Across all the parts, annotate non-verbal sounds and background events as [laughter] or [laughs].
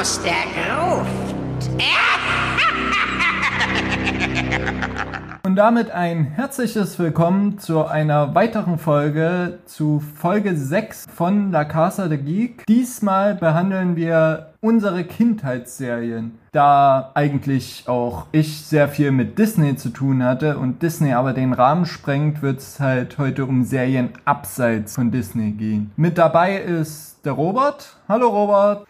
aus der Gruft. Und damit ein herzliches Willkommen zu einer weiteren Folge, zu Folge 6 von La Casa de Geek. Diesmal behandeln wir unsere Kindheitsserien, da eigentlich auch ich sehr viel mit Disney zu tun hatte und Disney aber den Rahmen sprengt, wird es halt heute um Serien abseits von Disney gehen. Mit dabei ist der Robert. Hallo Robert.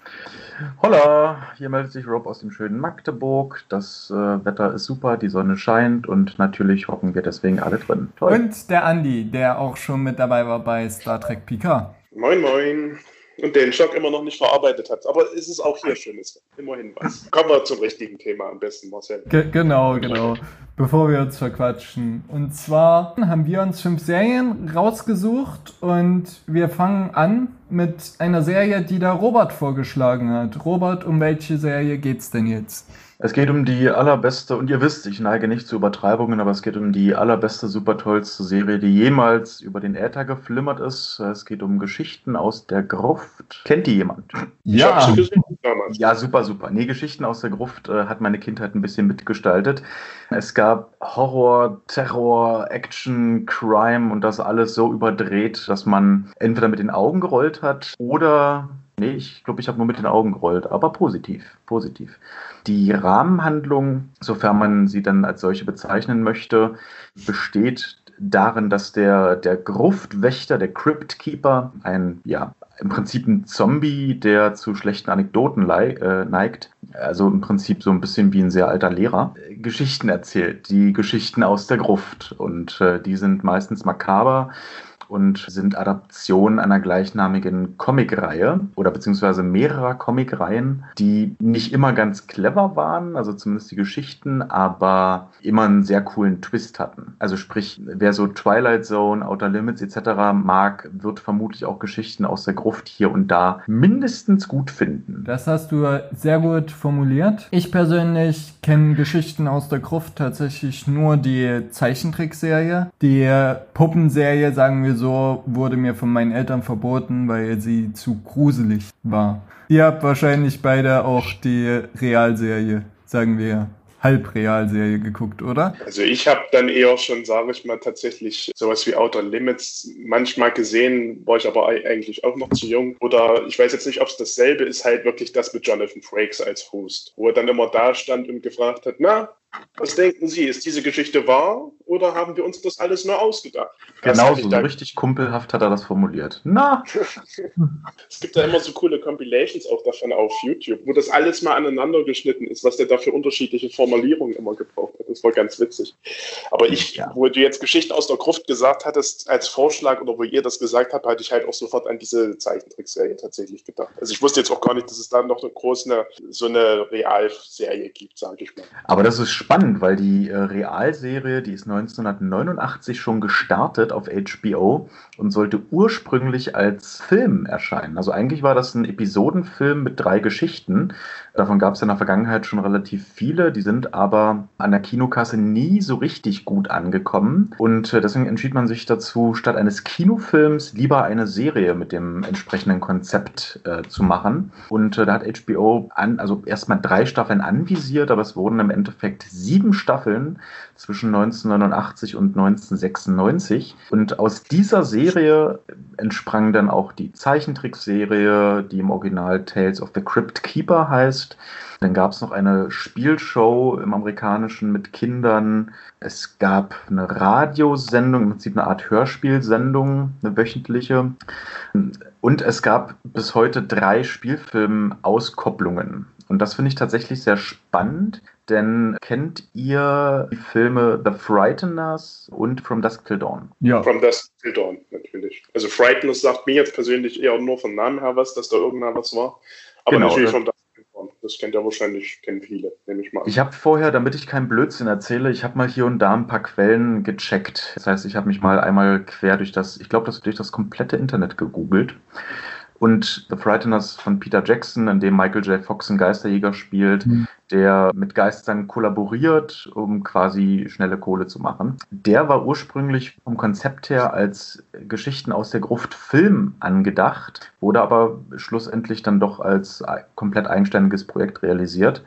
Holla, hier meldet sich Rob aus dem schönen Magdeburg. Das äh, Wetter ist super, die Sonne scheint und natürlich hocken wir deswegen alle drin. Toll. Und der Andi, der auch schon mit dabei war bei Star Trek Picard. Moin, moin. Und den Schock immer noch nicht verarbeitet hat. Aber es ist auch hier schönes. Immerhin was. Kommen wir zum richtigen Thema am besten, Marcel. Ge genau, genau. Bevor wir uns verquatschen. Und zwar haben wir uns fünf Serien rausgesucht und wir fangen an mit einer Serie, die der Robert vorgeschlagen hat. Robert, um welche Serie geht's denn jetzt? Es geht um die allerbeste, und ihr wisst, ich neige nicht zu Übertreibungen, aber es geht um die allerbeste, super tollste Serie, die jemals über den Äther geflimmert ist. Es geht um Geschichten aus der Gruft. Kennt die jemand? Ja. Ja, super, super. Nee, Geschichten aus der Gruft äh, hat meine Kindheit ein bisschen mitgestaltet. Es gab Horror, Terror, Action, Crime und das alles so überdreht, dass man entweder mit den Augen gerollt hat oder Nee, ich glaube, ich habe nur mit den Augen gerollt, aber positiv, positiv. Die Rahmenhandlung, sofern man sie dann als solche bezeichnen möchte, besteht darin, dass der, der Gruftwächter, der Crypt Keeper, ein, ja, im Prinzip ein Zombie, der zu schlechten Anekdoten äh, neigt, also im Prinzip so ein bisschen wie ein sehr alter Lehrer, Geschichten erzählt, die Geschichten aus der Gruft. Und äh, die sind meistens makaber und sind Adaptionen einer gleichnamigen Comicreihe oder beziehungsweise mehrerer Comicreihen, die nicht immer ganz clever waren, also zumindest die Geschichten, aber immer einen sehr coolen Twist hatten. Also sprich, wer so Twilight Zone, Outer Limits etc. mag, wird vermutlich auch Geschichten aus der Gruft hier und da mindestens gut finden. Das hast du sehr gut formuliert. Ich persönlich kenne Geschichten aus der Gruft tatsächlich nur die Zeichentrickserie. Die Puppenserie, sagen wir so, wurde mir von meinen Eltern verboten, weil sie zu gruselig war. Ihr habt wahrscheinlich beide auch die Realserie, sagen wir. Halbrealserie geguckt, oder? Also ich habe dann eher schon, sage ich mal, tatsächlich sowas wie Outer Limits manchmal gesehen, war ich aber eigentlich auch noch zu jung. Oder ich weiß jetzt nicht, ob es dasselbe ist, halt wirklich das mit Jonathan Frakes als Host, wo er dann immer da stand und gefragt hat, na, was denken Sie? Ist diese Geschichte wahr oder haben wir uns das alles nur ausgedacht? Genau so, so richtig kumpelhaft hat er das formuliert. Na! [laughs] es gibt da immer so coole Compilations auch davon auf YouTube, wo das alles mal aneinander geschnitten ist, was der da für unterschiedliche Formulierungen immer gebraucht hat. Das war ganz witzig. Aber ich, ja. wo du jetzt Geschichten aus der Gruft gesagt hattest als Vorschlag oder wo ihr das gesagt habt, hatte ich halt auch sofort an diese Zeichentrickserie tatsächlich gedacht. Also ich wusste jetzt auch gar nicht, dass es da noch eine große, so eine Realserie gibt, sage ich mal. Aber das ist spannend, weil die äh, Realserie, die ist 1989 schon gestartet auf HBO und sollte ursprünglich als Film erscheinen. Also eigentlich war das ein Episodenfilm mit drei Geschichten. Davon gab es in der Vergangenheit schon relativ viele. Die sind aber an der Kinokasse nie so richtig gut angekommen. Und äh, deswegen entschied man sich dazu, statt eines Kinofilms lieber eine Serie mit dem entsprechenden Konzept äh, zu machen. Und äh, da hat HBO an, also erstmal drei Staffeln anvisiert, aber es wurden im Endeffekt sieben Staffeln zwischen 1989 und 1996. Und aus dieser Serie entsprang dann auch die Zeichentrickserie, die im Original Tales of the Crypt Keeper heißt. Dann gab es noch eine Spielshow im Amerikanischen mit Kindern. Es gab eine Radiosendung, im Prinzip eine Art Hörspielsendung, eine wöchentliche. Und es gab bis heute drei Spielfilm-Auskopplungen. Und das finde ich tatsächlich sehr spannend, denn kennt ihr die Filme The Frighteners und From Dusk Till Dawn? Ja. From Dusk Till Dawn, natürlich. Also Frighteners sagt mir jetzt persönlich eher nur vom Namen her was, dass da irgendwann was war. Aber genau, natürlich From Dusk Till Dawn. Das kennt ja wahrscheinlich, kennen viele, nehme ich mal an. Ich habe vorher, damit ich keinen Blödsinn erzähle, ich habe mal hier und da ein paar Quellen gecheckt. Das heißt, ich habe mich mal einmal quer durch das, ich glaube, das durch das komplette Internet gegoogelt. Und The Frighteners von Peter Jackson, in dem Michael J. Fox einen Geisterjäger spielt, mhm. Der mit Geistern kollaboriert, um quasi schnelle Kohle zu machen. Der war ursprünglich vom Konzept her als Geschichten aus der Gruft Film angedacht, wurde aber schlussendlich dann doch als komplett eigenständiges Projekt realisiert.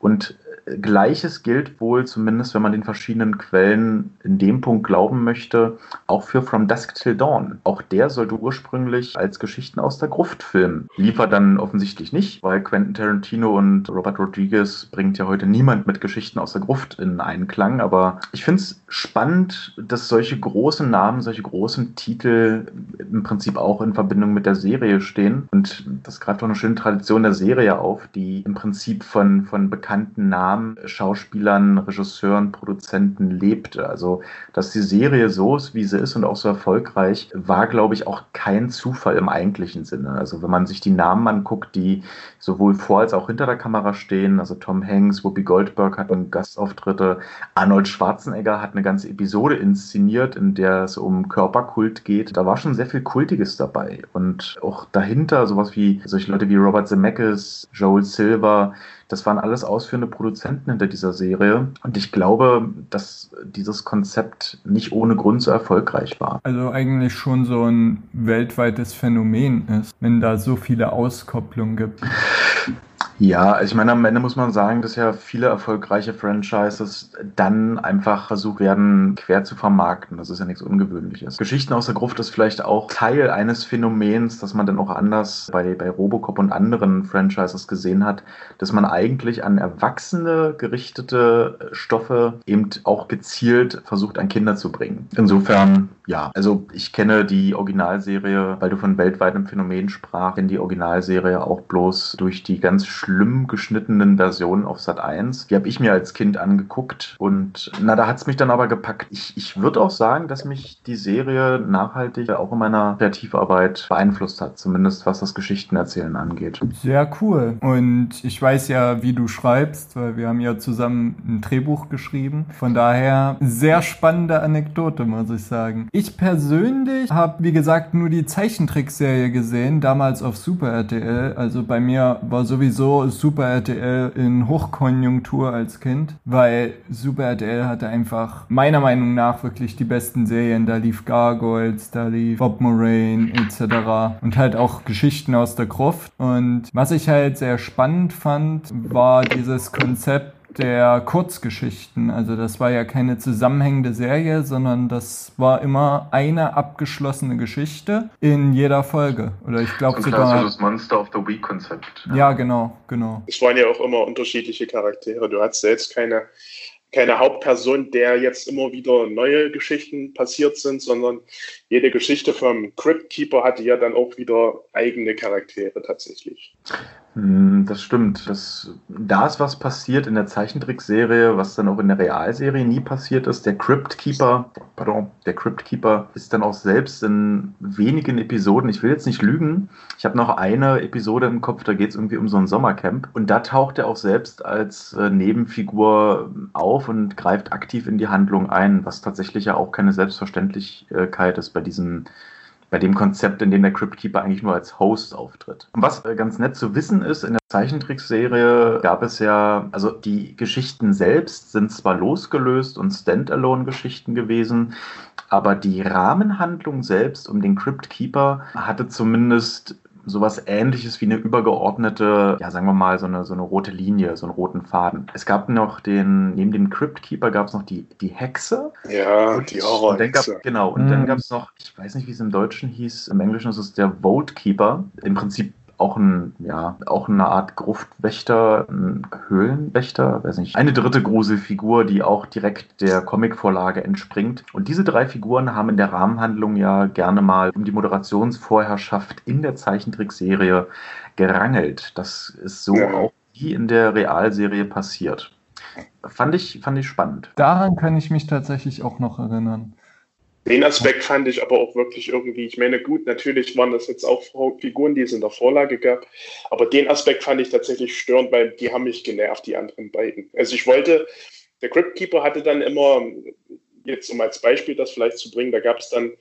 Und Gleiches gilt wohl, zumindest wenn man den verschiedenen Quellen in dem Punkt glauben möchte, auch für From Dusk Till Dawn. Auch der sollte ursprünglich als Geschichten aus der Gruft filmen. Liefert dann offensichtlich nicht, weil Quentin Tarantino und Robert Rodriguez bringt ja heute niemand mit Geschichten aus der Gruft in Einklang. Aber ich finde es spannend, dass solche großen Namen, solche großen Titel im Prinzip auch in Verbindung mit der Serie stehen. Und das greift auch eine schöne Tradition der Serie auf, die im Prinzip von, von bekannten Namen Namen Schauspielern, Regisseuren, Produzenten lebte. Also, dass die Serie so ist, wie sie ist und auch so erfolgreich, war, glaube ich, auch kein Zufall im eigentlichen Sinne. Also, wenn man sich die Namen anguckt, die sowohl vor als auch hinter der Kamera stehen, also Tom Hanks, Whoopi Goldberg hatten Gastauftritte, Arnold Schwarzenegger hat eine ganze Episode inszeniert, in der es um Körperkult geht. Da war schon sehr viel Kultiges dabei. Und auch dahinter sowas wie solche Leute wie Robert Zemeckis, Joel Silver, das waren alles ausführende Produzenten hinter dieser Serie. Und ich glaube, dass dieses Konzept nicht ohne Grund so erfolgreich war. Also eigentlich schon so ein weltweites Phänomen ist, wenn da so viele Auskopplungen gibt. [laughs] Ja, ich meine, am Ende muss man sagen, dass ja viele erfolgreiche Franchises dann einfach versucht werden, quer zu vermarkten. Das ist ja nichts Ungewöhnliches. Geschichten aus der Gruft ist vielleicht auch Teil eines Phänomens, das man dann auch anders bei, bei Robocop und anderen Franchises gesehen hat, dass man eigentlich an Erwachsene gerichtete Stoffe eben auch gezielt versucht, an Kinder zu bringen. Insofern, ja, also ich kenne die Originalserie, weil du von weltweitem Phänomen sprach, kenne die Originalserie auch bloß durch die ganz schlimm geschnittenen Versionen auf Sat 1. Die habe ich mir als Kind angeguckt und na, da hat es mich dann aber gepackt. Ich, ich würde auch sagen, dass mich die Serie nachhaltig auch in meiner Kreativarbeit beeinflusst hat, zumindest was das Geschichtenerzählen angeht. Sehr cool. Und ich weiß ja, wie du schreibst, weil wir haben ja zusammen ein Drehbuch geschrieben. Von daher sehr spannende Anekdote, muss ich sagen. Ich persönlich habe, wie gesagt, nur die Zeichentrickserie gesehen, damals auf Super RTL. Also bei mir war sowieso Super RTL in Hochkonjunktur als Kind, weil Super RTL hatte einfach meiner Meinung nach wirklich die besten Serien. Da lief Gargoyles, da lief Bob Moraine etc. Und halt auch Geschichten aus der Gruft. Und was ich halt sehr spannend fand, war dieses Konzept, der Kurzgeschichten. Also das war ja keine zusammenhängende Serie, sondern das war immer eine abgeschlossene Geschichte in jeder Folge. Oder ich glaube so sogar. das Monster of the Week Konzept. Ja. ja, genau, genau. Es waren ja auch immer unterschiedliche Charaktere. Du hattest selbst keine keine Hauptperson, der jetzt immer wieder neue Geschichten passiert sind, sondern jede Geschichte vom Crypt Keeper hatte ja dann auch wieder eigene Charaktere tatsächlich. Hm, das stimmt. Das, da ist was passiert in der Zeichentrickserie, was dann auch in der Realserie nie passiert ist. Der Crypt Keeper, pardon, der Crypt Keeper ist dann auch selbst in wenigen Episoden, ich will jetzt nicht lügen, ich habe noch eine Episode im Kopf, da geht es irgendwie um so ein Sommercamp und da taucht er auch selbst als äh, Nebenfigur auf und greift aktiv in die Handlung ein, was tatsächlich ja auch keine Selbstverständlichkeit ist bei diesem bei dem Konzept, in dem der Crypt Keeper eigentlich nur als Host auftritt. Was äh, ganz nett zu wissen ist, in der Zeichentrickserie gab es ja, also die Geschichten selbst sind zwar losgelöst und Standalone-Geschichten gewesen, aber die Rahmenhandlung selbst um den Crypt Keeper hatte zumindest sowas ähnliches wie eine übergeordnete, ja, sagen wir mal, so eine, so eine rote Linie, so einen roten Faden. Es gab noch den, neben dem Crypt Keeper gab es noch die, die Hexe. Ja, und, die Horrorhexe. Genau, und mhm. dann gab es noch, ich weiß nicht, wie es im Deutschen hieß, im Englischen ist es der Vote Keeper. Im Prinzip auch ein, ja, auch eine Art Gruftwächter, ein Höhlenwächter, weiß nicht. Eine dritte Gruselfigur, die auch direkt der Comicvorlage entspringt. Und diese drei Figuren haben in der Rahmenhandlung ja gerne mal um die Moderationsvorherrschaft in der Zeichentrickserie gerangelt. Das ist so ja. auch wie in der Realserie passiert. Fand ich, fand ich spannend. Daran kann ich mich tatsächlich auch noch erinnern. Den Aspekt fand ich aber auch wirklich irgendwie, ich meine, gut, natürlich waren das jetzt auch Figuren, die es in der Vorlage gab, aber den Aspekt fand ich tatsächlich störend, weil die haben mich genervt, die anderen beiden. Also ich wollte, der Crypt Keeper hatte dann immer, jetzt um als Beispiel das vielleicht zu bringen, da gab es dann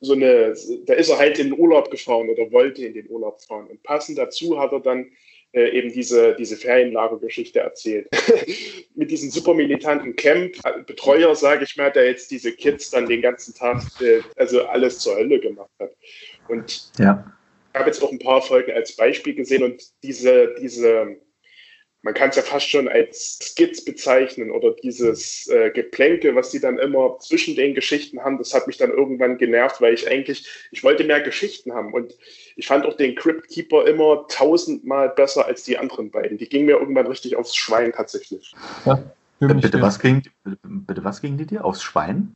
so eine, da ist er halt in den Urlaub gefahren oder wollte in den Urlaub fahren und passend dazu hat er dann äh, eben diese, diese Ferienlagergeschichte erzählt. [laughs] Mit diesem super militanten Camp, äh, Betreuer, sage ich mal, der jetzt diese Kids dann den ganzen Tag, äh, also alles zur Hölle gemacht hat. Und ja. ich habe jetzt auch ein paar Folgen als Beispiel gesehen und diese, diese man kann es ja fast schon als Skits bezeichnen oder dieses äh, Geplänke, was die dann immer zwischen den Geschichten haben, das hat mich dann irgendwann genervt, weil ich eigentlich, ich wollte mehr Geschichten haben und ich fand auch den Crypt Keeper immer tausendmal besser als die anderen beiden. Die gingen mir irgendwann richtig aufs Schwein tatsächlich. Ja, äh, bitte, was ging, bitte, was ging die dir? Aufs Schwein?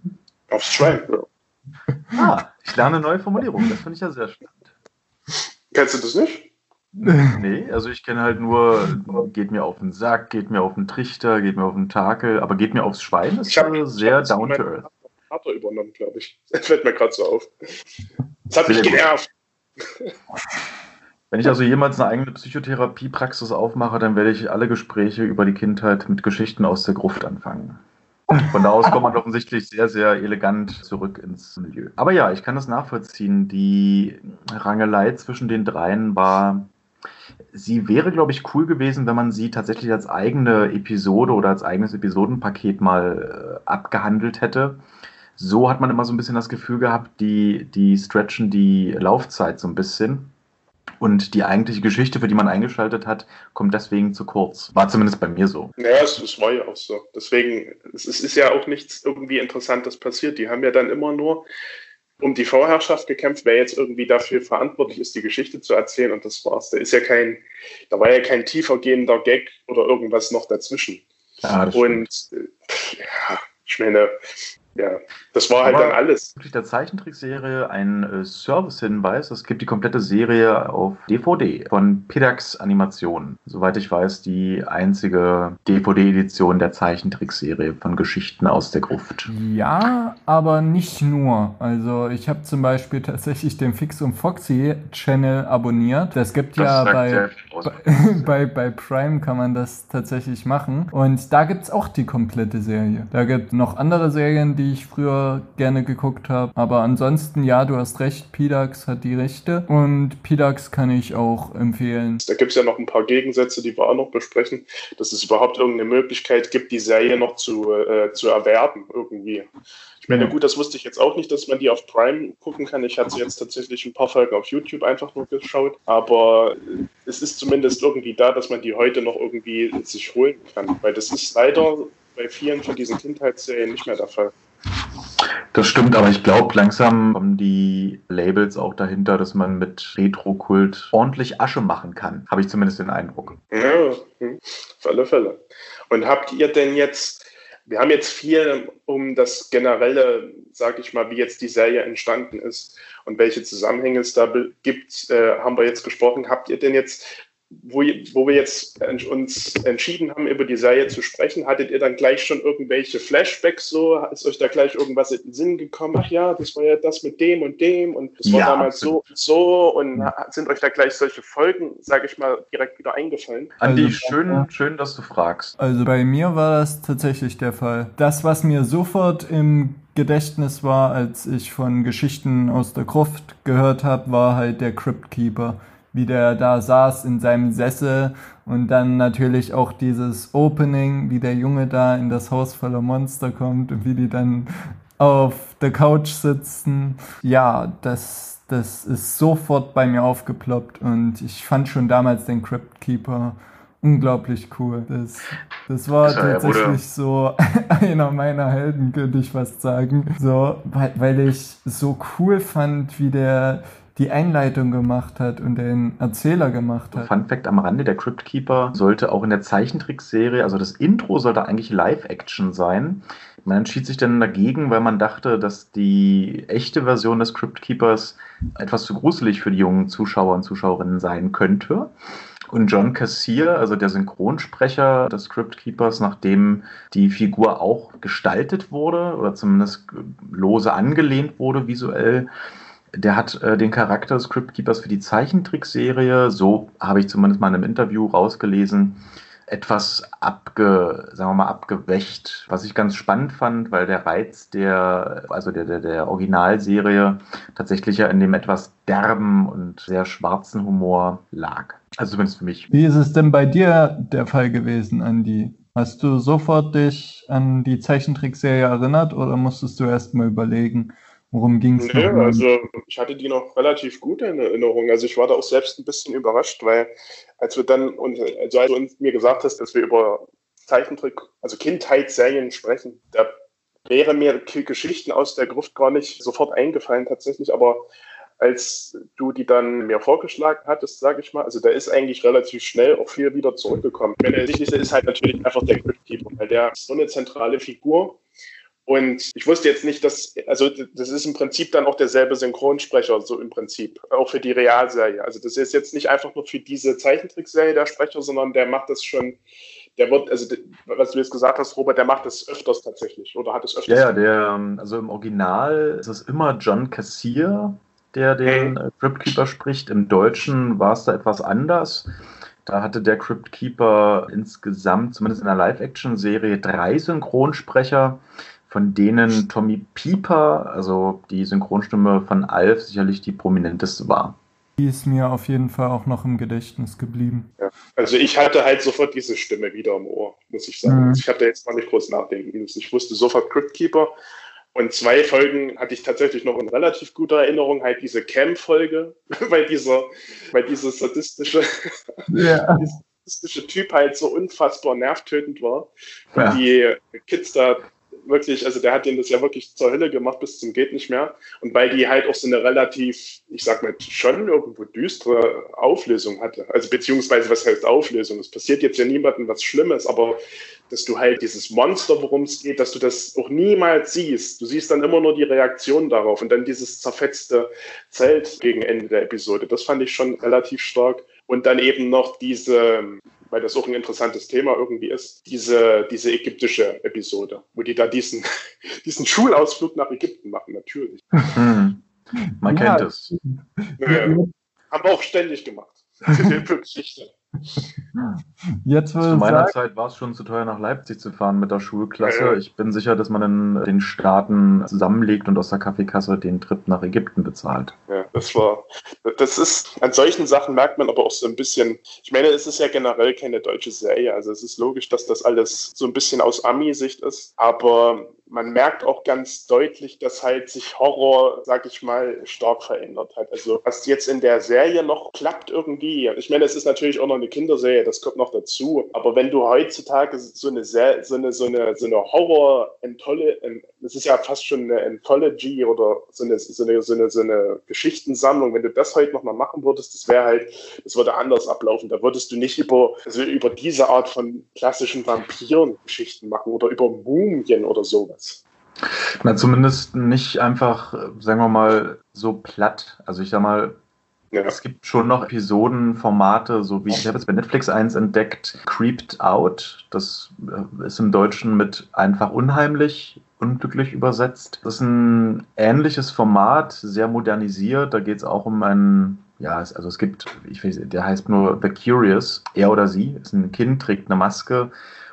Aufs Schwein, ja. Ah, ich lerne neue Formulierungen, das finde ich ja sehr spannend. Kennst du das nicht? [laughs] Nee, also ich kenne halt nur, geht mir auf den Sack, geht mir auf den Trichter, geht mir auf den Takel, aber geht mir aufs Schwein, das ist ich sehr ich down to earth. Vater übernommen, glaube ich. [laughs] Das fällt mir gerade so auf. Das hat mich genervt. Wenn ich also jemals eine eigene Psychotherapiepraxis aufmache, dann werde ich alle Gespräche über die Kindheit mit Geschichten aus der Gruft anfangen. Von da aus kommt man offensichtlich sehr, sehr elegant zurück ins Milieu. Aber ja, ich kann das nachvollziehen. Die Rangelei zwischen den dreien war sie wäre, glaube ich, cool gewesen, wenn man sie tatsächlich als eigene Episode oder als eigenes Episodenpaket mal äh, abgehandelt hätte. So hat man immer so ein bisschen das Gefühl gehabt, die, die stretchen die Laufzeit so ein bisschen. Und die eigentliche Geschichte, für die man eingeschaltet hat, kommt deswegen zu kurz. War zumindest bei mir so. Ja, es, es war ja auch so. Deswegen, es ist, ist ja auch nichts irgendwie Interessantes passiert. Die haben ja dann immer nur um die Vorherrschaft gekämpft, wer jetzt irgendwie dafür verantwortlich ist, die Geschichte zu erzählen und das war's. Da ist ja kein, da war ja kein tiefer gehender Gag oder irgendwas noch dazwischen. Ja, und äh, ja, ich meine, ja, das war halt Aber dann alles. Bezüglich der Zeichentrickserie ein äh, Service-Hinweis. Es gibt die komplette Serie auf DVD von Pidax Animationen. Soweit ich weiß, die einzige DVD-Edition der Zeichentrickserie von Geschichten aus der Gruft. Ja, aber nicht nur. Also ich habe zum Beispiel tatsächlich den Fix und Foxy Channel abonniert. Das gibt das ja bei, [laughs] bei, bei Prime kann man das tatsächlich machen. Und da gibt es auch die komplette Serie. Da gibt es noch andere Serien, die die ich früher gerne geguckt habe. Aber ansonsten, ja, du hast recht, Pidax hat die Rechte und Pidax kann ich auch empfehlen. Da gibt es ja noch ein paar Gegensätze, die wir auch noch besprechen, dass es überhaupt irgendeine Möglichkeit gibt, die Serie noch zu, äh, zu erwerben irgendwie. Ich meine, gut, das wusste ich jetzt auch nicht, dass man die auf Prime gucken kann. Ich hatte jetzt tatsächlich ein paar Folgen auf YouTube einfach nur geschaut. Aber es ist zumindest irgendwie da, dass man die heute noch irgendwie sich holen kann. Weil das ist leider bei vielen von diesen Kindheitsserien nicht mehr der Fall. Das stimmt, aber ich glaube, langsam kommen die Labels auch dahinter, dass man mit Retro-Kult ordentlich Asche machen kann. Habe ich zumindest den Eindruck. Ja, hm, auf alle Fälle. Und habt ihr denn jetzt, wir haben jetzt viel um das generelle, sag ich mal, wie jetzt die Serie entstanden ist und welche Zusammenhänge es da gibt, äh, haben wir jetzt gesprochen. Habt ihr denn jetzt wo, wo wir jetzt uns entschieden haben, über die Serie zu sprechen, hattet ihr dann gleich schon irgendwelche Flashbacks so? Ist euch da gleich irgendwas in den Sinn gekommen? Ach ja, das war ja das mit dem und dem und das war ja, damals so und so und sind euch da gleich solche Folgen, sage ich mal, direkt wieder eingefallen? Andi, also, schön, schön, dass du fragst. Also bei mir war das tatsächlich der Fall. Das, was mir sofort im Gedächtnis war, als ich von Geschichten aus der Gruft gehört habe, war halt der Crypt Keeper wie der da saß in seinem Sessel und dann natürlich auch dieses Opening, wie der Junge da in das Haus voller Monster kommt und wie die dann auf der Couch sitzen. Ja, das, das ist sofort bei mir aufgeploppt und ich fand schon damals den Crypt Keeper unglaublich cool. Das, das war das tatsächlich so [laughs] einer meiner Helden, könnte ich fast sagen. So, weil, weil ich so cool fand, wie der die Einleitung gemacht hat und den Erzähler gemacht hat. Fun Fact am Rande, der Crypt Keeper sollte auch in der Zeichentrickserie, also das Intro sollte eigentlich Live-Action sein. Man entschied sich dann dagegen, weil man dachte, dass die echte Version des Crypt Keepers etwas zu gruselig für die jungen Zuschauer und Zuschauerinnen sein könnte. Und John Cassier, also der Synchronsprecher des Crypt Keepers, nachdem die Figur auch gestaltet wurde oder zumindest lose angelehnt wurde visuell, der hat äh, den Charakter des Cryptkeepers für die Zeichentrickserie, so habe ich zumindest mal in einem Interview rausgelesen, etwas abge, sagen wir mal, abgewächt. Was ich ganz spannend fand, weil der Reiz der, also der, der, der Originalserie tatsächlich ja in dem etwas derben und sehr schwarzen Humor lag. Also zumindest für mich. Wie ist es denn bei dir der Fall gewesen, Andi? Hast du sofort dich an die Zeichentrickserie erinnert oder musstest du erst mal überlegen, worum ging es? Nee, also ich hatte die noch relativ gut in Erinnerung. Also ich war da auch selbst ein bisschen überrascht, weil als wir dann, und also als du uns mir gesagt hast, dass wir über Zeichentrick, also Kindheitsserien sprechen, da wäre mir Geschichten aus der Gruft gar nicht sofort eingefallen tatsächlich, aber als du die dann mir vorgeschlagen hattest, sage ich mal, also da ist eigentlich relativ schnell auch viel wieder zurückgekommen. Meine, der wichtigste ist halt natürlich einfach der Cryptkeeper, weil der ist so eine zentrale Figur. Und ich wusste jetzt nicht, dass, also das ist im Prinzip dann auch derselbe Synchronsprecher, so im Prinzip, auch für die Realserie. Also das ist jetzt nicht einfach nur für diese Zeichentrickserie der Sprecher, sondern der macht das schon der wird, also was du jetzt gesagt hast, Robert, der macht das öfters tatsächlich oder hat es öfters. Ja, ja, der, ähm, also im Original ist es immer John Cassier, der den mhm. Cryptkeeper spricht. Im Deutschen war es da etwas anders. Da hatte der Cryptkeeper insgesamt, zumindest in der Live-Action-Serie, drei Synchronsprecher, von denen Tommy Pieper, also die Synchronstimme von Alf, sicherlich die prominenteste war. Die ist mir auf jeden Fall auch noch im Gedächtnis geblieben. Ja. Also ich hatte halt sofort diese Stimme wieder im Ohr, muss ich sagen. Mhm. Also ich hatte jetzt mal nicht groß nachdenken müssen. Ich wusste sofort Cryptkeeper. Und zwei Folgen hatte ich tatsächlich noch in relativ guter Erinnerung, halt diese Cam-Folge, [laughs] weil dieser, weil dieser sadistische, [laughs] ja. sadistische Typ halt so unfassbar nervtötend war. Und ja. die Kids da wirklich, also der hat denen das ja wirklich zur Hölle gemacht bis zum geht nicht mehr. Und weil die halt auch so eine relativ, ich sag mal, schon irgendwo düstere Auflösung hatte. Also beziehungsweise, was heißt Auflösung? Es passiert jetzt ja niemandem was Schlimmes, aber dass du halt dieses Monster, worum es geht, dass du das auch niemals siehst. Du siehst dann immer nur die Reaktion darauf und dann dieses zerfetzte Zelt gegen Ende der Episode. Das fand ich schon relativ stark. Und dann eben noch diese, weil das auch ein interessantes Thema irgendwie ist, diese, diese ägyptische Episode, wo die da diesen, [laughs] diesen Schulausflug nach Ägypten machen, natürlich. Mhm. [laughs] Man ja, kennt es. Ja, haben wir auch ständig gemacht. [laughs] Für Geschichte. [laughs] Jetzt Zu meiner sagen, Zeit war es schon zu teuer, nach Leipzig zu fahren mit der Schulklasse. Ich bin sicher, dass man in den Staaten zusammenlegt und aus der Kaffeekasse den Trip nach Ägypten bezahlt. Ja, das war, das ist, an solchen Sachen merkt man aber auch so ein bisschen, ich meine, es ist ja generell keine deutsche Serie, also es ist logisch, dass das alles so ein bisschen aus Ami-Sicht ist, aber man merkt auch ganz deutlich, dass halt sich Horror, sag ich mal, stark verändert hat. Also was jetzt in der Serie noch klappt irgendwie, ich meine, es ist natürlich auch noch eine Kinderserie, das kommt noch dazu, aber wenn du heutzutage so eine, so eine, so eine, so eine Horror, das ist ja fast schon eine Anthology oder so eine, so eine, so eine, so eine Geschichtensammlung, wenn du das heute noch mal machen würdest, das wäre halt, das würde anders ablaufen. Da würdest du nicht über, also über diese Art von klassischen Vampiren-Geschichten machen oder über Mumien oder sowas. Na, zumindest nicht einfach, sagen wir mal, so platt. Also ich sag mal, ja. es gibt schon noch Episodenformate, so wie ich habe jetzt bei Netflix eins entdeckt, Creeped Out. Das äh, ist im Deutschen mit einfach unheimlich, unglücklich übersetzt. Das ist ein ähnliches Format, sehr modernisiert. Da geht es auch um einen ja, also es gibt, ich weiß, der heißt nur The Curious, er oder sie, ist ein Kind, trägt eine Maske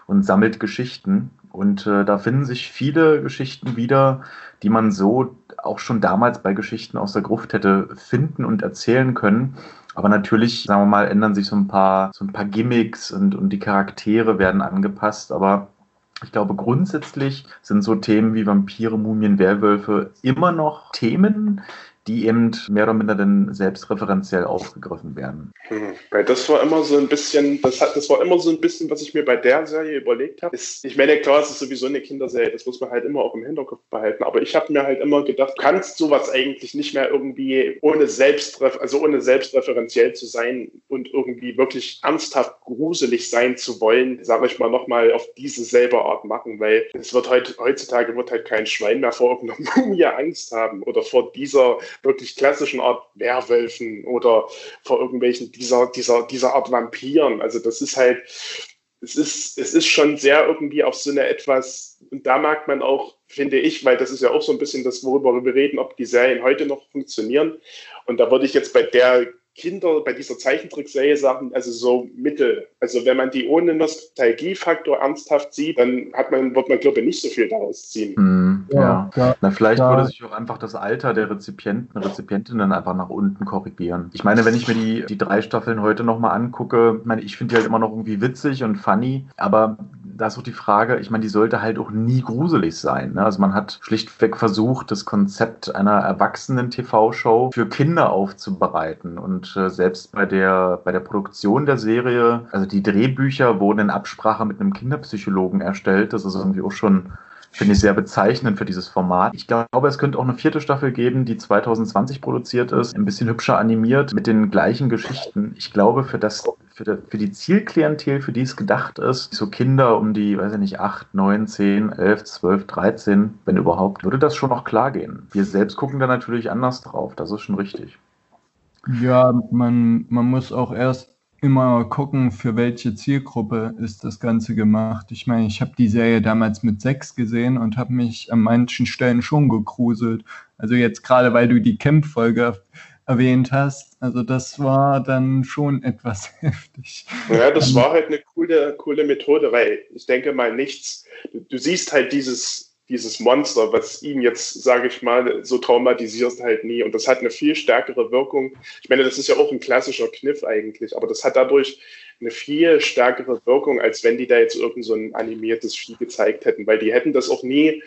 und sammelt Geschichten. Und äh, da finden sich viele Geschichten wieder, die man so auch schon damals bei Geschichten aus der Gruft hätte finden und erzählen können. Aber natürlich, sagen wir mal, ändern sich so ein paar, so ein paar Gimmicks und, und die Charaktere werden angepasst. Aber ich glaube, grundsätzlich sind so Themen wie Vampire, Mumien, Werwölfe immer noch Themen, die eben mehr oder minder dann selbstreferenziell aufgegriffen werden. Hm. Weil das war immer so ein bisschen, das hat, das war immer so ein bisschen, was ich mir bei der Serie überlegt habe. Ich meine, klar, es ist sowieso eine Kinderserie, das muss man halt immer auch im Hinterkopf behalten. Aber ich habe mir halt immer gedacht, du kannst sowas eigentlich nicht mehr irgendwie ohne Selbstref also ohne selbstreferenziell zu sein und irgendwie wirklich ernsthaft gruselig sein zu wollen, sage ich mal, nochmal auf diese selbe Art machen, weil es wird heutzutage wird halt kein Schwein mehr vor irgendeiner [laughs] Mumie Angst haben oder vor dieser wirklich klassischen Art Werwölfen oder vor irgendwelchen dieser, dieser, dieser Art Vampiren. Also das ist halt, es ist, es ist schon sehr irgendwie auf so eine etwas, und da mag man auch, finde ich, weil das ist ja auch so ein bisschen das, worüber wir reden, ob die Serien heute noch funktionieren. Und da würde ich jetzt bei der Kinder bei dieser Zeichentrickserie sagen, also so mittel. Also wenn man die ohne Nostalgiefaktor ernsthaft sieht, dann hat man, wird man, glaube ich, nicht so viel daraus ziehen. Mm, Ja, ja. Na, vielleicht ja. würde sich auch einfach das Alter der Rezipienten, Rezipientinnen einfach nach unten korrigieren. Ich meine, wenn ich mir die, die drei Staffeln heute nochmal angucke, ich meine, ich finde die halt immer noch irgendwie witzig und funny, aber da ist auch die Frage, ich meine, die sollte halt auch nie gruselig sein. Ne? Also man hat schlichtweg versucht, das Konzept einer erwachsenen TV-Show für Kinder aufzubereiten. Und äh, selbst bei der, bei der Produktion der Serie, also die Drehbücher wurden in Absprache mit einem Kinderpsychologen erstellt. Das ist irgendwie auch schon finde ich sehr bezeichnend für dieses Format. Ich glaube, es könnte auch eine vierte Staffel geben, die 2020 produziert ist, ein bisschen hübscher animiert, mit den gleichen Geschichten. Ich glaube, für das, für, die, Zielklientel, für die es gedacht ist, so Kinder um die, weiß ich nicht, 8, 9, 10, 11, 12, 13, wenn überhaupt, würde das schon noch klar gehen. Wir selbst gucken da natürlich anders drauf, das ist schon richtig. Ja, man, man muss auch erst immer gucken, für welche Zielgruppe ist das Ganze gemacht. Ich meine, ich habe die Serie damals mit sechs gesehen und habe mich an manchen Stellen schon gegruselt. Also jetzt gerade, weil du die Camp-Folge erwähnt hast, also das war dann schon etwas [laughs] heftig. Ja, das war halt eine coole, coole Methode, weil ich denke mal nichts, du, du siehst halt dieses dieses Monster, was ihn jetzt, sage ich mal, so traumatisiert halt nie. Und das hat eine viel stärkere Wirkung. Ich meine, das ist ja auch ein klassischer Kniff eigentlich, aber das hat dadurch eine viel stärkere Wirkung, als wenn die da jetzt irgend so ein animiertes Vieh gezeigt hätten, weil die hätten das auch nie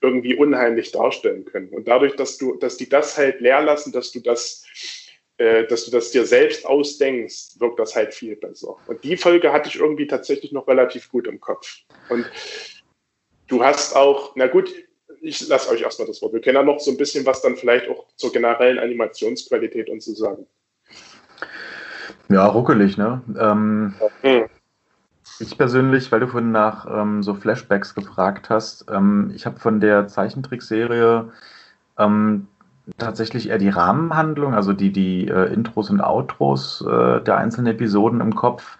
irgendwie unheimlich darstellen können. Und dadurch, dass du, dass die das halt leer lassen, dass du das äh, dass du das dir selbst ausdenkst, wirkt das halt viel besser. Und die Folge hatte ich irgendwie tatsächlich noch relativ gut im Kopf. Und Du hast auch, na gut, ich lasse euch erstmal das Wort. Wir können ja noch so ein bisschen was dann vielleicht auch zur generellen Animationsqualität und so sagen. Ja, ruckelig, ne? Ähm, mhm. Ich persönlich, weil du vorhin nach ähm, so Flashbacks gefragt hast, ähm, ich habe von der Zeichentrickserie ähm, tatsächlich eher die Rahmenhandlung, also die, die äh, Intros und Outros äh, der einzelnen Episoden im Kopf.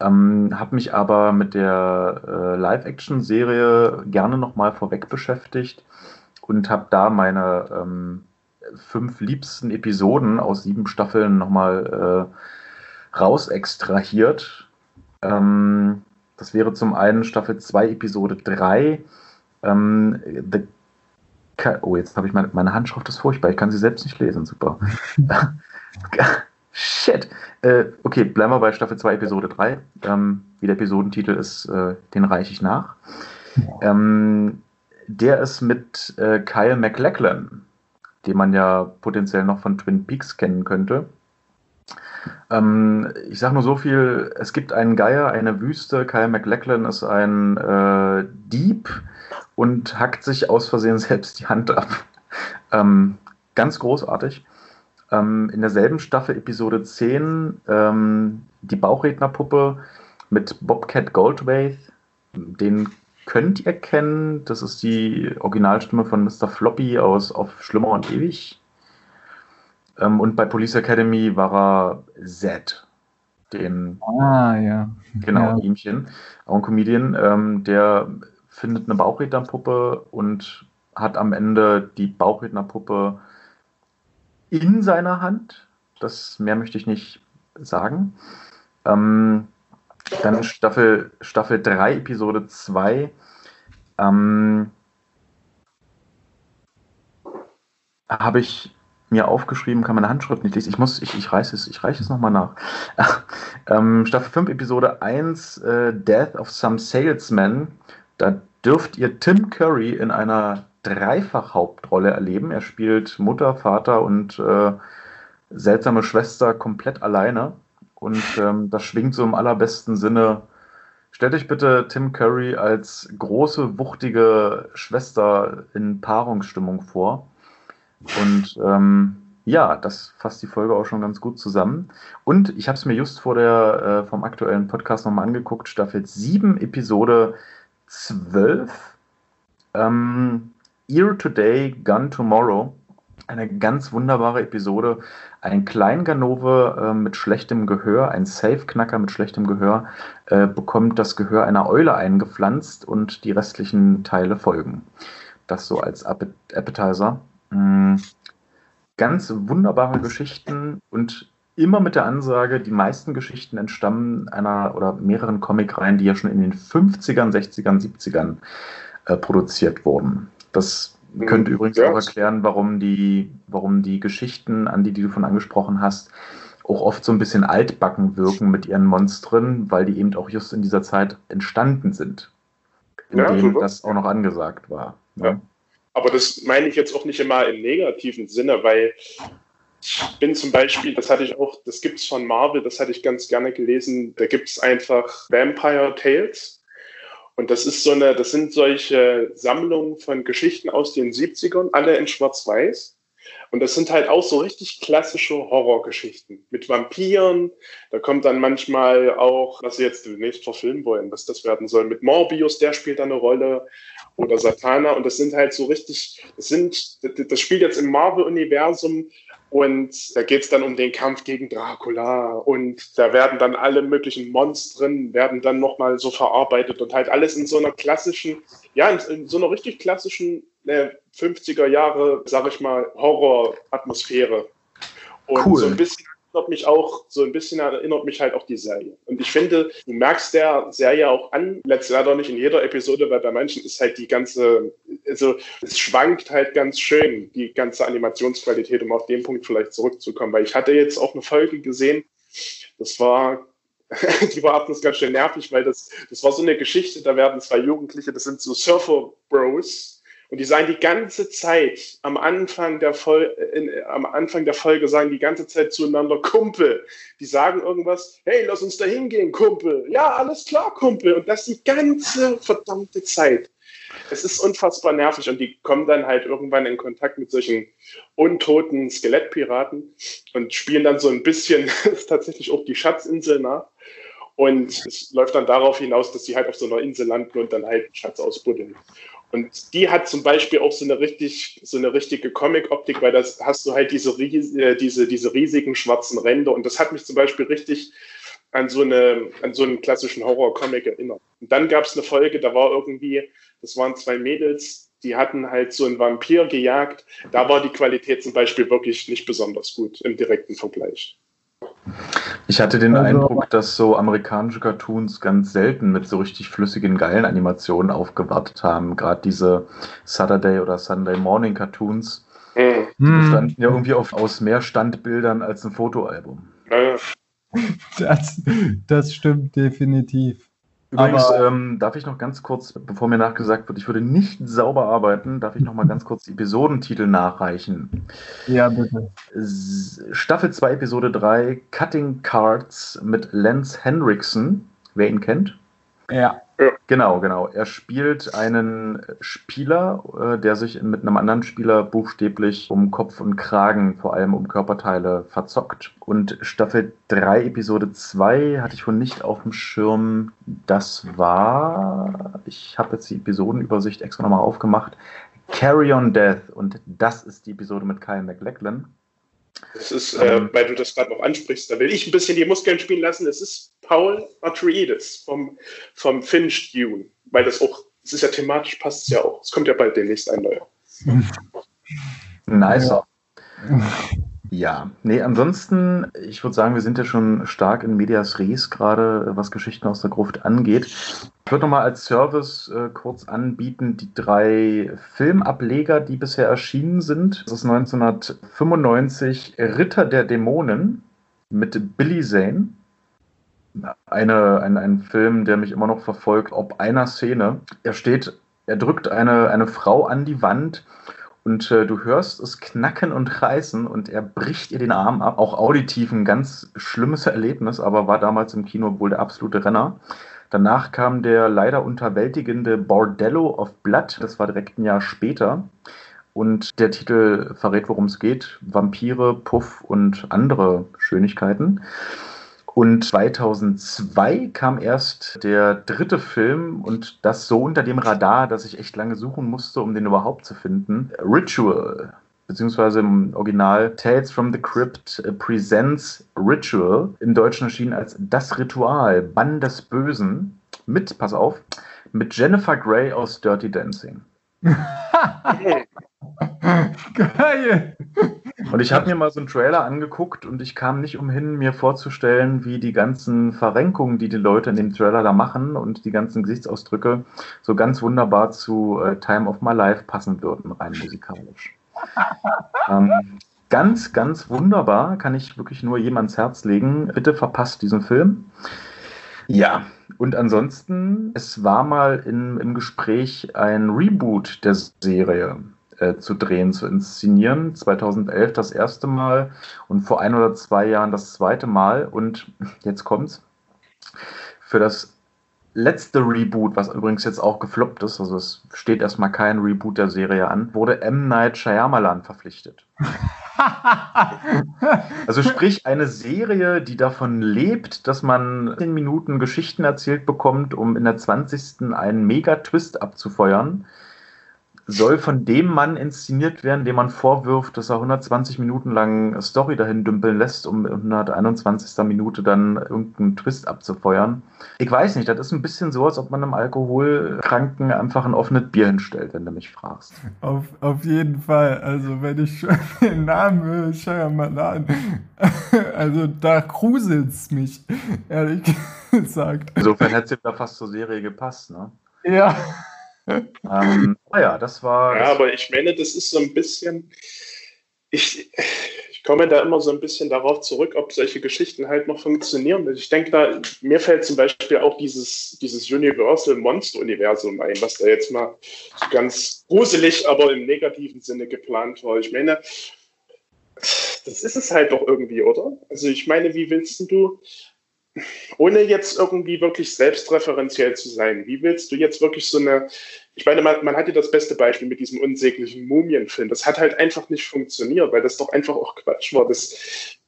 Ähm, habe mich aber mit der äh, Live-Action-Serie gerne nochmal vorweg beschäftigt und habe da meine ähm, fünf liebsten Episoden aus sieben Staffeln nochmal äh, raus extrahiert. Ähm, das wäre zum einen Staffel 2, Episode 3. Ähm, the oh, jetzt habe ich meine, meine Handschrift ist furchtbar, ich kann sie selbst nicht lesen, super. [laughs] [laughs] Shit. Äh, okay, bleiben wir bei Staffel 2, Episode 3. Ähm, wie der Episodentitel ist, äh, den reiche ich nach. Ähm, der ist mit äh, Kyle MacLachlan, den man ja potenziell noch von Twin Peaks kennen könnte. Ähm, ich sage nur so viel: Es gibt einen Geier, eine Wüste. Kyle MacLachlan ist ein äh, Dieb und hackt sich aus Versehen [laughs] selbst die Hand ab. Ähm, ganz großartig. Ähm, in derselben Staffel, Episode 10, ähm, die Bauchrednerpuppe mit Bobcat Goldthwait. Den könnt ihr kennen. Das ist die Originalstimme von Mr. Floppy aus Auf Schlimmer und Ewig. Ähm, und bei Police Academy war er Z. Den, ah, ja. Genau, ja. Ihmchen. Auch ein Comedian. Ähm, der findet eine Bauchrednerpuppe und hat am Ende die Bauchrednerpuppe in seiner Hand. Das mehr möchte ich nicht sagen. Ähm, dann Staffel, Staffel 3, Episode 2. Ähm, habe ich mir aufgeschrieben, kann meine Handschrift nicht lesen. Ich muss, ich, ich reiße es, ich reiche es nochmal nach. [laughs] ähm, Staffel 5, Episode 1, äh, Death of Some Salesman. Da dürft ihr Tim Curry in einer Dreifach-Hauptrolle erleben. Er spielt Mutter, Vater und äh, seltsame Schwester komplett alleine. Und ähm, das schwingt so im allerbesten Sinne. Stellt euch bitte Tim Curry als große, wuchtige Schwester in Paarungsstimmung vor. Und ähm, ja, das fasst die Folge auch schon ganz gut zusammen. Und ich habe es mir just vor der, äh, vom aktuellen Podcast nochmal angeguckt. Staffel 7, Episode 12. Ähm, Ear Today, Gun Tomorrow. Eine ganz wunderbare Episode. Ein Kleinganove äh, mit schlechtem Gehör, ein Safe-Knacker mit schlechtem Gehör, äh, bekommt das Gehör einer Eule eingepflanzt und die restlichen Teile folgen. Das so als Appetizer. Mhm. Ganz wunderbare Geschichten und immer mit der Ansage, die meisten Geschichten entstammen einer oder mehreren Comicreihen, die ja schon in den 50ern, 60ern, 70ern äh, produziert wurden. Das Könnte übrigens ja. auch erklären, warum die, warum die Geschichten, an die, die du von angesprochen hast, auch oft so ein bisschen altbacken wirken mit ihren Monstern, weil die eben auch just in dieser Zeit entstanden sind, in ja, denen das auch noch angesagt war. Ne? Ja. Aber das meine ich jetzt auch nicht immer im negativen Sinne, weil ich bin zum Beispiel, das hatte ich auch, das gibt es von Marvel, das hatte ich ganz gerne gelesen, da gibt es einfach Vampire Tales. Und das ist so eine, das sind solche Sammlungen von Geschichten aus den 70ern, alle in Schwarz-Weiß. Und das sind halt auch so richtig klassische Horrorgeschichten mit Vampiren. Da kommt dann manchmal auch, was sie jetzt demnächst verfilmen wollen, was das werden soll, mit Morbius, der spielt da eine Rolle oder Satana. Und das sind halt so richtig, das sind, das spielt jetzt im Marvel-Universum und da geht es dann um den Kampf gegen Dracula und da werden dann alle möglichen Monstren, werden dann nochmal so verarbeitet und halt alles in so einer klassischen, ja, in, in so einer richtig klassischen äh, 50er Jahre, sag ich mal, Horror-Atmosphäre. Und cool. so ein bisschen erinnert mich auch, so ein bisschen erinnert mich halt auch die Serie. Und ich finde, du merkst der Serie auch an, letztes leider nicht in jeder Episode, weil bei manchen ist halt die ganze, also es schwankt halt ganz schön, die ganze Animationsqualität, um auf den Punkt vielleicht zurückzukommen. Weil ich hatte jetzt auch eine Folge gesehen, das war [laughs] die war abends ganz schön nervig, weil das, das war so eine Geschichte, da werden zwei Jugendliche, das sind so Surfer Bros, und die sagen die ganze Zeit am Anfang der Folge, in, am Anfang der Folge sagen die ganze Zeit zueinander Kumpel. Die sagen irgendwas, hey, lass uns da hingehen, Kumpel. Ja, alles klar, Kumpel. Und das die ganze verdammte Zeit. Es ist unfassbar nervig und die kommen dann halt irgendwann in Kontakt mit solchen untoten Skelettpiraten und spielen dann so ein bisschen [laughs] tatsächlich auch die Schatzinsel nach. Und es läuft dann darauf hinaus, dass sie halt auf so einer Insel landen und dann halt einen Schatz ausbuddeln. Und die hat zum Beispiel auch so eine richtig, so eine richtige Comic-Optik, weil das hast du halt diese, äh, diese, diese riesigen schwarzen Ränder. Und das hat mich zum Beispiel richtig an so, eine, an so einen klassischen Horror-Comic erinnert. Und dann gab es eine Folge, da war irgendwie, das waren zwei Mädels, die hatten halt so einen Vampir gejagt. Da war die Qualität zum Beispiel wirklich nicht besonders gut im direkten Vergleich. Ich hatte den also, Eindruck, dass so amerikanische Cartoons ganz selten mit so richtig flüssigen, geilen Animationen aufgewartet haben. Gerade diese Saturday oder Sunday Morning Cartoons, mhm. die bestanden ja irgendwie auf, aus mehr Standbildern als ein Fotoalbum. Das, das stimmt definitiv. Übrigens, ähm, darf ich noch ganz kurz, bevor mir nachgesagt wird, ich würde nicht sauber arbeiten, darf ich noch mal ganz kurz die Episodentitel nachreichen. Ja, bitte. Staffel 2, Episode 3, Cutting Cards mit Lance Henriksen, wer ihn kennt. Ja. Genau, genau. Er spielt einen Spieler, äh, der sich mit einem anderen Spieler buchstäblich um Kopf und Kragen, vor allem um Körperteile, verzockt. Und Staffel 3, Episode 2 hatte ich wohl nicht auf dem Schirm. Das war, ich habe jetzt die Episodenübersicht extra nochmal aufgemacht. Carry on Death. Und das ist die Episode mit Kyle McLachlan. Das ist, äh, weil du das gerade noch ansprichst, da will ich ein bisschen die Muskeln spielen lassen. Es ist Paul Atreides vom, vom Finch Dune, weil das auch, es ist ja thematisch, passt es ja auch. Es kommt ja bald demnächst ein neuer. [laughs] Nice. Ja, nee, ansonsten, ich würde sagen, wir sind ja schon stark in Medias Res, gerade was Geschichten aus der Gruft angeht. Ich würde nochmal als Service äh, kurz anbieten, die drei Filmableger, die bisher erschienen sind. Das ist 1995 Ritter der Dämonen mit Billy Zane. Eine, ein, ein Film, der mich immer noch verfolgt, ob einer Szene. Er steht, er drückt eine, eine Frau an die Wand und äh, du hörst es knacken und reißen und er bricht ihr den Arm ab. Auch auditiv ein ganz schlimmes Erlebnis, aber war damals im Kino wohl der absolute Renner. Danach kam der leider unterwältigende Bordello of Blood, das war direkt ein Jahr später. Und der Titel verrät, worum es geht: Vampire, Puff und andere Schönigkeiten. Und 2002 kam erst der dritte Film und das so unter dem Radar, dass ich echt lange suchen musste, um den überhaupt zu finden. Ritual, beziehungsweise im Original Tales from the Crypt Presents Ritual, im Deutschen erschienen als Das Ritual, Bann des Bösen, mit, pass auf, mit Jennifer Grey aus Dirty Dancing. [laughs] Geil! Und ich habe mir mal so einen Trailer angeguckt und ich kam nicht umhin, mir vorzustellen, wie die ganzen Verrenkungen, die die Leute in dem Trailer da machen und die ganzen Gesichtsausdrücke so ganz wunderbar zu äh, Time of My Life passen würden, rein musikalisch. [laughs] ähm, ganz, ganz wunderbar, kann ich wirklich nur jedem ans Herz legen. Bitte verpasst diesen Film. Ja, und ansonsten, es war mal in, im Gespräch ein Reboot der Serie äh, zu drehen, zu inszenieren. 2011 das erste Mal und vor ein oder zwei Jahren das zweite Mal. Und jetzt kommt's. Für das letzte Reboot, was übrigens jetzt auch gefloppt ist, also es steht erstmal kein Reboot der Serie an, wurde M. Night Shyamalan verpflichtet. [laughs] also sprich eine Serie, die davon lebt, dass man 10 Minuten Geschichten erzählt bekommt, um in der 20. einen Mega-Twist abzufeuern soll von dem Mann inszeniert werden, dem man vorwirft, dass er 120 Minuten lang Story dahin dümpeln lässt, um in 121. Minute dann irgendeinen Twist abzufeuern. Ich weiß nicht, das ist ein bisschen so, als ob man einem Alkoholkranken einfach ein offenes Bier hinstellt, wenn du mich fragst. Auf, auf jeden Fall. Also, wenn ich schon [laughs] den Namen Shyamalan, [laughs] also da gruselt es mich, ehrlich [laughs] gesagt. Insofern hätte es ja fast zur Serie gepasst, ne? Ja ähm, naja, das war. Ja, aber ich meine, das ist so ein bisschen. Ich, ich komme da immer so ein bisschen darauf zurück, ob solche Geschichten halt noch funktionieren. Ich denke da, mir fällt zum Beispiel auch dieses, dieses Universal Monster Universum ein, was da jetzt mal ganz gruselig, aber im negativen Sinne geplant war. Ich meine, das ist es halt doch irgendwie, oder? Also ich meine, wie willst du ohne jetzt irgendwie wirklich selbstreferenziell zu sein, wie willst du jetzt wirklich so eine, ich meine, man, man hatte das beste Beispiel mit diesem unsäglichen Mumienfilm. Das hat halt einfach nicht funktioniert, weil das doch einfach auch Quatsch war. Das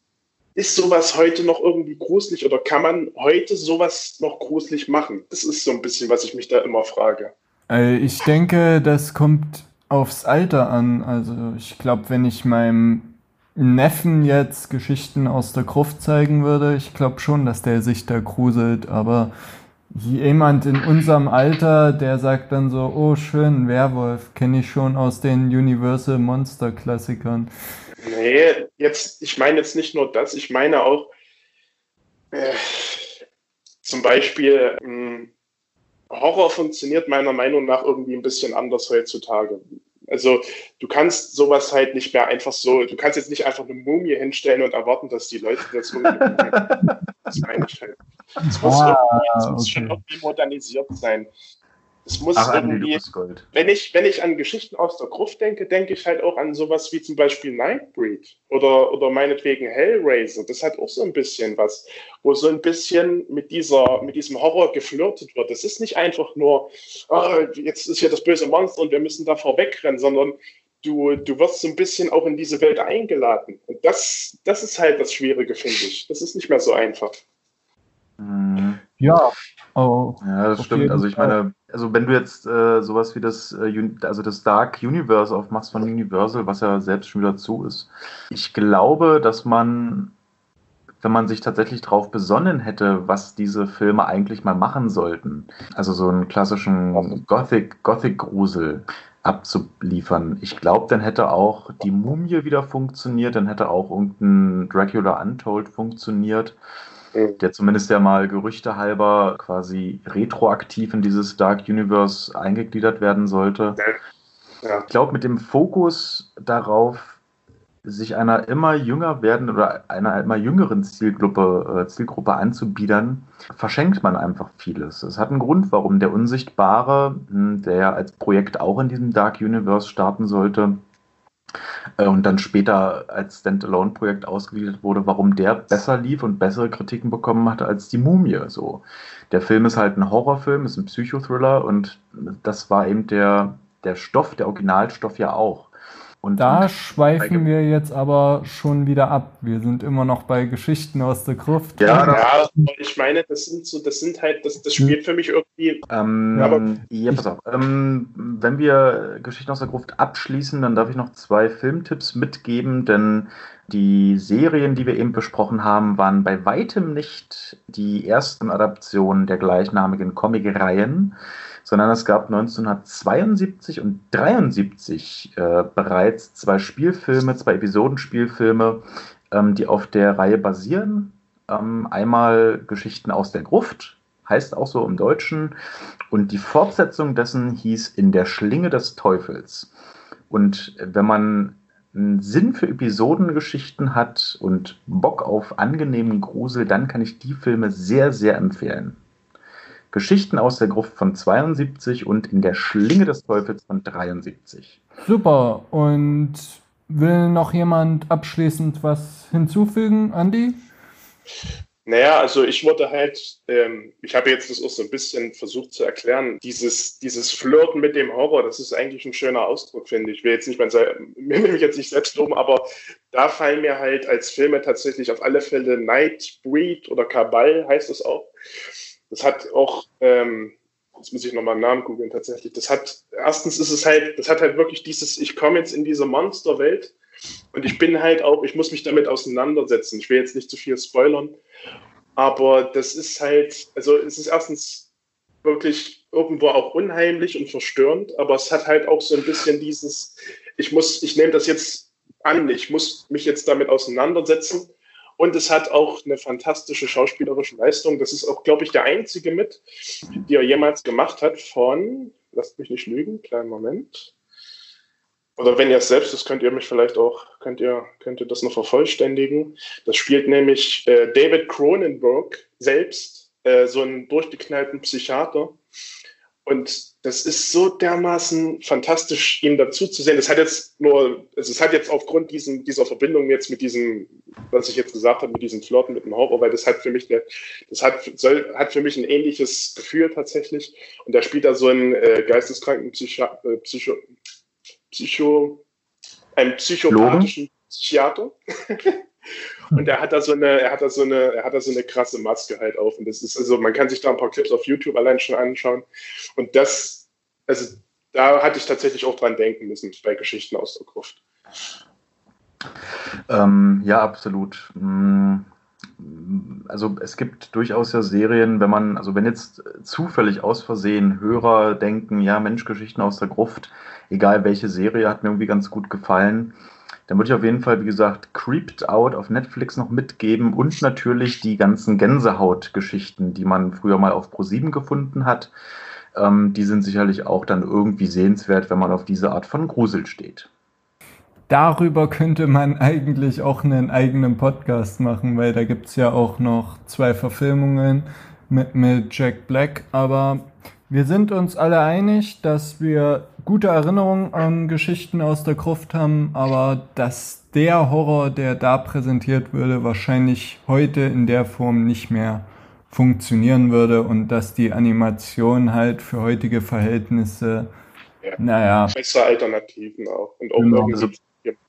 ist sowas heute noch irgendwie gruselig oder kann man heute sowas noch gruselig machen? Das ist so ein bisschen, was ich mich da immer frage. Äh, ich denke, das kommt aufs Alter an. Also ich glaube, wenn ich meinem Neffen jetzt Geschichten aus der Gruft zeigen würde, ich glaube schon, dass der sich da gruselt, aber jemand in unserem Alter, der sagt dann so, oh schön, Werwolf, kenne ich schon aus den Universal Monster Klassikern. Nee, jetzt, ich meine jetzt nicht nur das, ich meine auch äh, zum Beispiel äh, Horror funktioniert meiner Meinung nach irgendwie ein bisschen anders heutzutage. Also du kannst sowas halt nicht mehr einfach so, du kannst jetzt nicht einfach eine Mumie hinstellen und erwarten, dass die Leute das [laughs] das halt. Es muss, ah, irgendwie, muss okay. schon irgendwie modernisiert sein. Es muss Ach, irgendwie, wenn ich, wenn ich an Geschichten aus der Gruft denke, denke ich halt auch an sowas wie zum Beispiel Nightbreed oder, oder meinetwegen Hellraiser. Das hat auch so ein bisschen was, wo so ein bisschen mit dieser, mit diesem Horror geflirtet wird. Das ist nicht einfach nur, oh, jetzt ist hier das böse Monster und wir müssen davor wegrennen, sondern du, du wirst so ein bisschen auch in diese Welt eingeladen. Und das, das ist halt das Schwierige, finde ich. Das ist nicht mehr so einfach. Mhm. Ja, oh, ja, das stimmt. Also ich meine, also wenn du jetzt äh, sowas wie das, äh, also das Dark Universe aufmachst von Universal, was ja selbst schon wieder zu ist, ich glaube, dass man, wenn man sich tatsächlich darauf besonnen hätte, was diese Filme eigentlich mal machen sollten, also so einen klassischen Gothic, Gothic-Grusel abzuliefern. Ich glaube, dann hätte auch die Mumie wieder funktioniert, dann hätte auch irgendein Dracula Untold funktioniert. Mhm. der zumindest ja mal Gerüchte halber quasi retroaktiv in dieses Dark Universe eingegliedert werden sollte. Ja. Ich glaube, mit dem Fokus darauf, sich einer immer jünger werdenden oder einer immer jüngeren Zielgruppe, äh, Zielgruppe anzubiedern, verschenkt man einfach vieles. Es hat einen Grund, warum der Unsichtbare, hm, der ja als Projekt auch in diesem Dark Universe starten sollte, und dann später als Standalone-Projekt ausgegliedert wurde, warum der besser lief und bessere Kritiken bekommen hatte als die Mumie. So. Der Film ist halt ein Horrorfilm, ist ein Psychothriller und das war eben der, der Stoff, der Originalstoff ja auch. Und da schweifen wir jetzt aber schon wieder ab. Wir sind immer noch bei Geschichten aus der Gruft. Ja, ja ich meine, das sind so, das sind halt, das, das spielt für mich irgendwie. Ähm, ja, aber, ja, pass auf. Ähm, wenn wir Geschichten aus der Gruft abschließen, dann darf ich noch zwei Filmtipps mitgeben, denn die Serien, die wir eben besprochen haben, waren bei weitem nicht die ersten Adaptionen der gleichnamigen Comic-Reihen sondern es gab 1972 und 1973 äh, bereits zwei Spielfilme, zwei Episodenspielfilme, ähm, die auf der Reihe basieren. Ähm, einmal Geschichten aus der Gruft, heißt auch so im Deutschen, und die Fortsetzung dessen hieß In der Schlinge des Teufels. Und wenn man einen Sinn für Episodengeschichten hat und Bock auf angenehmen Grusel, dann kann ich die Filme sehr, sehr empfehlen. Geschichten aus der Gruft von 72 und in der Schlinge des Teufels von 73. Super. Und will noch jemand abschließend was hinzufügen, Andi? Naja, also ich wurde halt, ähm, ich habe jetzt das auch so ein bisschen versucht zu erklären, dieses, dieses Flirten mit dem Horror, das ist eigentlich ein schöner Ausdruck, finde ich. Ich will jetzt nicht, [laughs] mein, will mich jetzt nicht selbst loben, aber da fallen mir halt als Filme tatsächlich auf alle Fälle Nightbreed oder Kabal heißt es auch. Das hat auch, ähm, jetzt muss ich nochmal einen Namen googeln tatsächlich, das hat, erstens ist es halt, das hat halt wirklich dieses, ich komme jetzt in diese Monsterwelt und ich bin halt auch, ich muss mich damit auseinandersetzen. Ich will jetzt nicht zu viel spoilern, aber das ist halt, also es ist erstens wirklich irgendwo auch unheimlich und verstörend, aber es hat halt auch so ein bisschen dieses, ich muss, ich nehme das jetzt an, ich muss mich jetzt damit auseinandersetzen. Und es hat auch eine fantastische schauspielerische Leistung. Das ist auch, glaube ich, der einzige mit, die er jemals gemacht hat von, lasst mich nicht lügen, kleinen Moment, oder wenn ihr es selbst ist, könnt ihr mich vielleicht auch, könnt ihr, könnt ihr das noch vervollständigen. Das spielt nämlich äh, David Cronenberg selbst, äh, so einen durchgeknallten Psychiater. Und das ist so dermaßen fantastisch, ihm dazu zu sehen. Das hat jetzt nur, also es hat jetzt aufgrund diesen, dieser Verbindung jetzt mit diesem, was ich jetzt gesagt habe, mit diesem Flirten mit dem Horror, weil das hat für mich, eine, das hat, soll, hat für mich ein ähnliches Gefühl tatsächlich. Und da spielt da so einen äh, geisteskranken Psycho, äh, Psycho, Psycho, einen psychopathischen Psychiater. [laughs] und er hat da so eine, er hat da so eine, er hat da so eine krasse Maske halt auf. Und das ist, also man kann sich da ein paar Clips auf YouTube allein schon anschauen. Und das, also da hatte ich tatsächlich auch dran denken müssen bei Geschichten aus der Gruft. Ähm, ja, absolut. Mm, also es gibt durchaus ja Serien, wenn man, also wenn jetzt zufällig aus Versehen Hörer denken, ja, Mensch, Geschichten aus der Gruft, egal welche Serie, hat mir irgendwie ganz gut gefallen. Dann würde ich auf jeden Fall, wie gesagt, Creeped Out auf Netflix noch mitgeben und natürlich die ganzen Gänsehaut-Geschichten, die man früher mal auf Pro7 gefunden hat. Ähm, die sind sicherlich auch dann irgendwie sehenswert, wenn man auf diese Art von Grusel steht. Darüber könnte man eigentlich auch einen eigenen Podcast machen, weil da gibt es ja auch noch zwei Verfilmungen mit, mit Jack Black. Aber wir sind uns alle einig, dass wir gute Erinnerungen an Geschichten aus der Gruft haben, aber dass der Horror, der da präsentiert würde, wahrscheinlich heute in der Form nicht mehr funktionieren würde und dass die Animation halt für heutige Verhältnisse, ja. naja. Bessere Alternativen auch. Und auch genau. irgendwie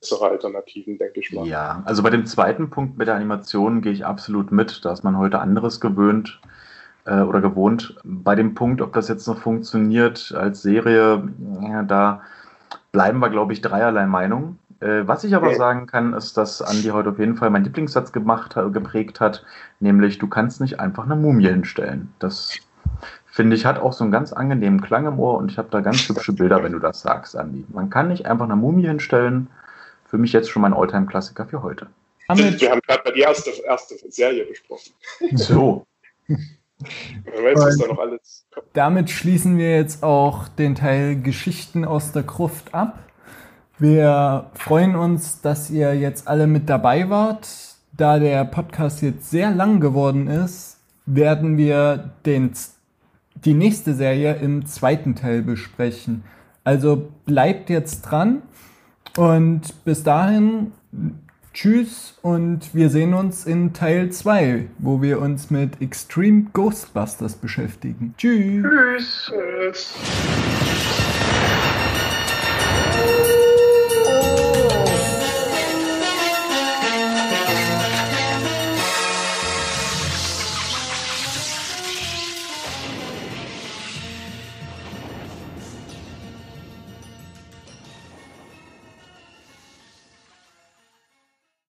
bessere Alternativen, denke ich mal. Ja, also bei dem zweiten Punkt mit der Animation gehe ich absolut mit. Da ist man heute anderes gewöhnt äh, oder gewohnt. Bei dem Punkt, ob das jetzt noch funktioniert als Serie, ja, da bleiben wir, glaube ich, dreierlei Meinung. Äh, was ich aber okay. sagen kann, ist, dass Andi heute auf jeden Fall meinen Lieblingssatz gemacht, geprägt hat, nämlich du kannst nicht einfach eine Mumie hinstellen. Das finde ich hat auch so einen ganz angenehmen Klang im Ohr und ich habe da ganz hübsche Bilder, wenn du das sagst, Andi. Man kann nicht einfach eine Mumie hinstellen. Für mich jetzt schon mein Alltime-Klassiker für heute. Wir haben gerade die erste, erste Serie besprochen. So. [laughs] Weiß, da noch alles damit schließen wir jetzt auch den Teil Geschichten aus der Gruft ab. Wir freuen uns, dass ihr jetzt alle mit dabei wart. Da der Podcast jetzt sehr lang geworden ist, werden wir den, die nächste Serie im zweiten Teil besprechen. Also bleibt jetzt dran und bis dahin Tschüss und wir sehen uns in Teil 2, wo wir uns mit Extreme Ghostbusters beschäftigen. Tschüss. Tschüss.